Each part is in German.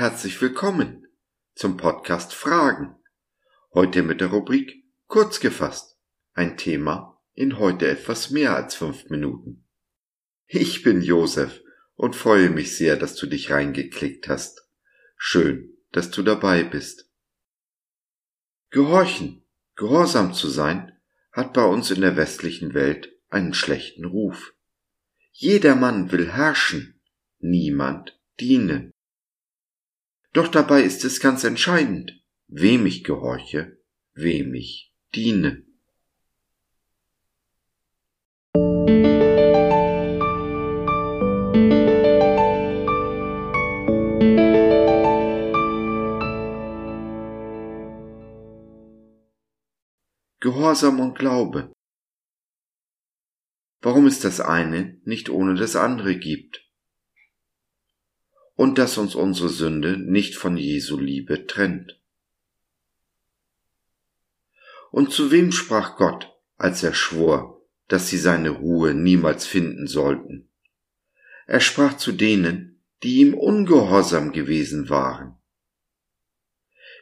herzlich willkommen zum Podcast Fragen. Heute mit der Rubrik Kurz gefasst. Ein Thema in heute etwas mehr als fünf Minuten. Ich bin Josef und freue mich sehr, dass du dich reingeklickt hast. Schön, dass du dabei bist. Gehorchen, gehorsam zu sein, hat bei uns in der westlichen Welt einen schlechten Ruf. Jedermann will herrschen, niemand dienen. Doch dabei ist es ganz entscheidend, wem ich gehorche, wem ich diene. Gehorsam und Glaube. Warum es das eine nicht ohne das andere gibt? Und dass uns unsere Sünde nicht von Jesu Liebe trennt. Und zu wem sprach Gott, als er schwor, dass sie seine Ruhe niemals finden sollten? Er sprach zu denen, die ihm ungehorsam gewesen waren.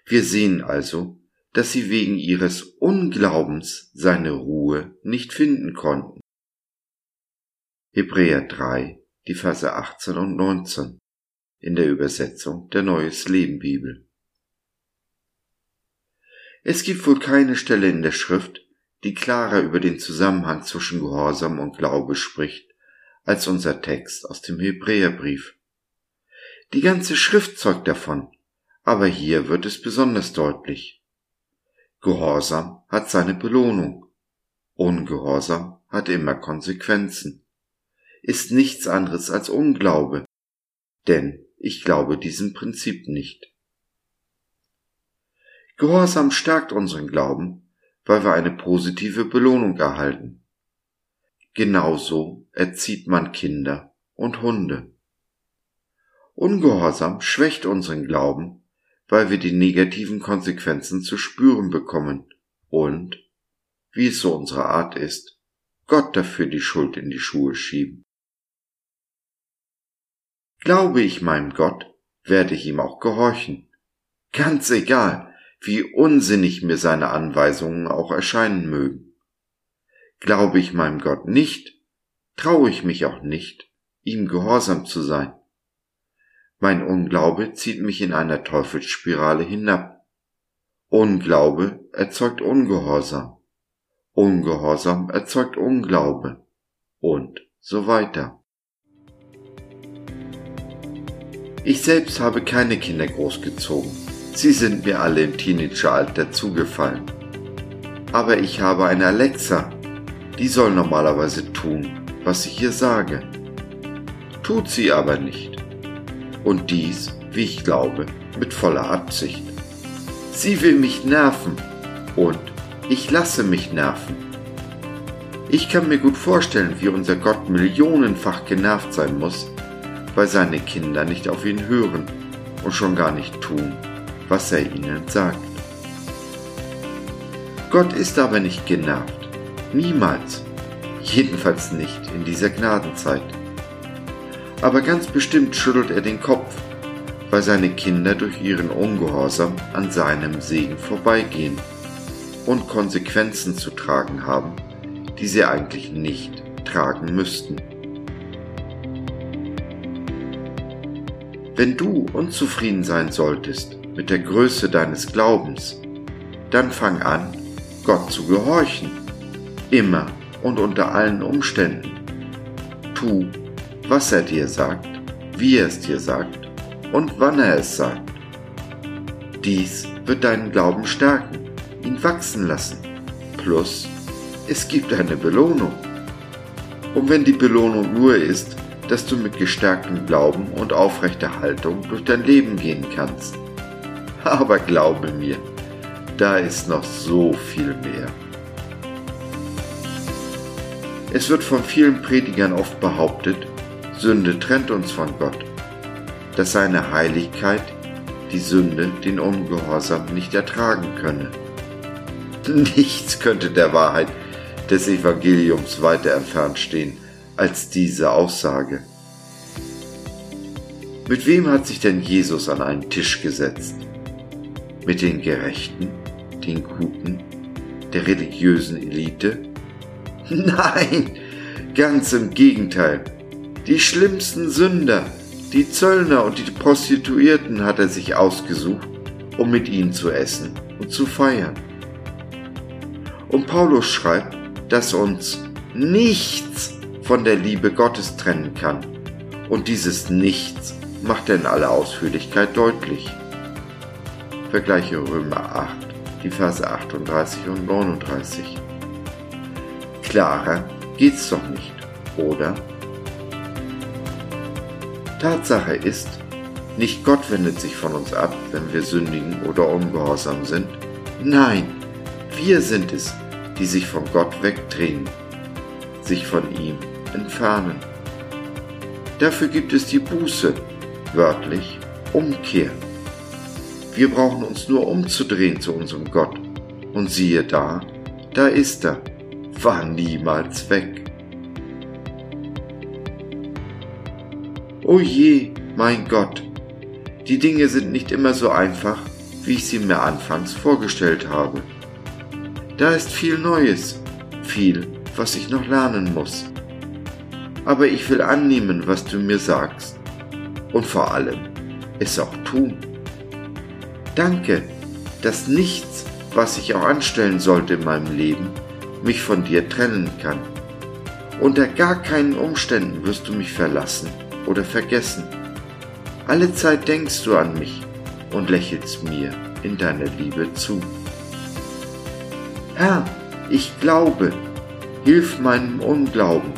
Wir sehen also, dass sie wegen ihres Unglaubens seine Ruhe nicht finden konnten. Hebräer 3, die Verse 18 und 19 in der Übersetzung der Neues Leben Bibel. Es gibt wohl keine Stelle in der Schrift, die klarer über den Zusammenhang zwischen Gehorsam und Glaube spricht, als unser Text aus dem Hebräerbrief. Die ganze Schrift zeugt davon, aber hier wird es besonders deutlich. Gehorsam hat seine Belohnung. Ungehorsam hat immer Konsequenzen. Ist nichts anderes als Unglaube. Denn ich glaube diesem Prinzip nicht. Gehorsam stärkt unseren Glauben, weil wir eine positive Belohnung erhalten. Genauso erzieht man Kinder und Hunde. Ungehorsam schwächt unseren Glauben, weil wir die negativen Konsequenzen zu spüren bekommen und, wie es so unsere Art ist, Gott dafür die Schuld in die Schuhe schieben. Glaube ich meinem Gott, werde ich ihm auch gehorchen. Ganz egal, wie unsinnig mir seine Anweisungen auch erscheinen mögen. Glaube ich meinem Gott nicht, traue ich mich auch nicht, ihm gehorsam zu sein. Mein Unglaube zieht mich in einer Teufelsspirale hinab. Unglaube erzeugt Ungehorsam. Ungehorsam erzeugt Unglaube. Und so weiter. Ich selbst habe keine Kinder großgezogen. Sie sind mir alle im Teenageralter zugefallen. Aber ich habe eine Alexa. Die soll normalerweise tun, was ich ihr sage. Tut sie aber nicht und dies, wie ich glaube, mit voller Absicht. Sie will mich nerven und ich lasse mich nerven. Ich kann mir gut vorstellen, wie unser Gott millionenfach genervt sein muss, weil seine Kinder nicht auf ihn hören und schon gar nicht tun, was er ihnen sagt. Gott ist aber nicht genervt. Niemals. Jedenfalls nicht in dieser Gnadenzeit aber ganz bestimmt schüttelt er den Kopf, weil seine Kinder durch ihren Ungehorsam an seinem Segen vorbeigehen und Konsequenzen zu tragen haben, die sie eigentlich nicht tragen müssten. Wenn du unzufrieden sein solltest mit der Größe deines Glaubens, dann fang an, Gott zu gehorchen, immer und unter allen Umständen. Tu, was er dir sagt, wie er es dir sagt und wann er es sagt. Dies wird deinen Glauben stärken, ihn wachsen lassen. Plus, es gibt eine Belohnung. Und wenn die Belohnung nur ist, dass du mit gestärktem Glauben und aufrechter Haltung durch dein Leben gehen kannst. Aber glaube mir, da ist noch so viel mehr. Es wird von vielen Predigern oft behauptet, Sünde trennt uns von Gott, dass seine Heiligkeit die Sünde, den Ungehorsam nicht ertragen könne. Nichts könnte der Wahrheit des Evangeliums weiter entfernt stehen als diese Aussage. Mit wem hat sich denn Jesus an einen Tisch gesetzt? Mit den Gerechten, den Guten, der religiösen Elite? Nein, ganz im Gegenteil. Die schlimmsten Sünder, die Zöllner und die Prostituierten hat er sich ausgesucht, um mit ihnen zu essen und zu feiern. Und Paulus schreibt, dass uns nichts von der Liebe Gottes trennen kann. Und dieses Nichts macht er in aller Ausführlichkeit deutlich. Vergleiche Römer 8, die Verse 38 und 39. Klarer geht's doch nicht, oder? Tatsache ist, nicht Gott wendet sich von uns ab, wenn wir sündigen oder ungehorsam sind. Nein, wir sind es, die sich von Gott wegdrehen, sich von ihm entfernen. Dafür gibt es die Buße, wörtlich Umkehr. Wir brauchen uns nur umzudrehen zu unserem Gott. Und siehe da, da ist er, war niemals weg. O je, mein Gott, die Dinge sind nicht immer so einfach, wie ich sie mir anfangs vorgestellt habe. Da ist viel Neues, viel, was ich noch lernen muss. Aber ich will annehmen, was du mir sagst und vor allem es auch tun. Danke, dass nichts, was ich auch anstellen sollte in meinem Leben, mich von dir trennen kann. Unter gar keinen Umständen wirst du mich verlassen oder vergessen. Alle Zeit denkst du an mich und lächelst mir in deiner Liebe zu. Herr, ich glaube, hilf meinem Unglauben,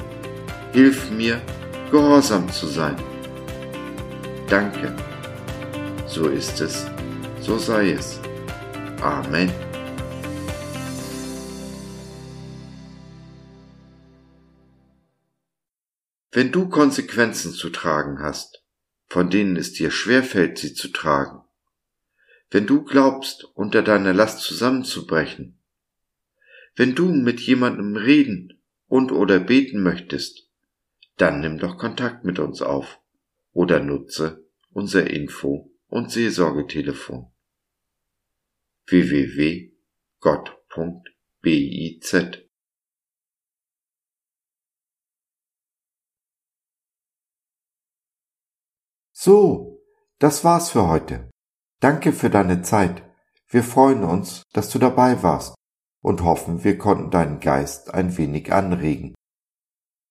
hilf mir, gehorsam zu sein. Danke. So ist es, so sei es. Amen. Wenn du Konsequenzen zu tragen hast, von denen es dir schwerfällt, sie zu tragen. Wenn du glaubst, unter deiner Last zusammenzubrechen, wenn du mit jemandem reden und oder beten möchtest, dann nimm doch Kontakt mit uns auf oder nutze unser Info- und Seelsorgetelefon www.gott.biz So, das war's für heute. Danke für deine Zeit. Wir freuen uns, dass du dabei warst und hoffen, wir konnten deinen Geist ein wenig anregen.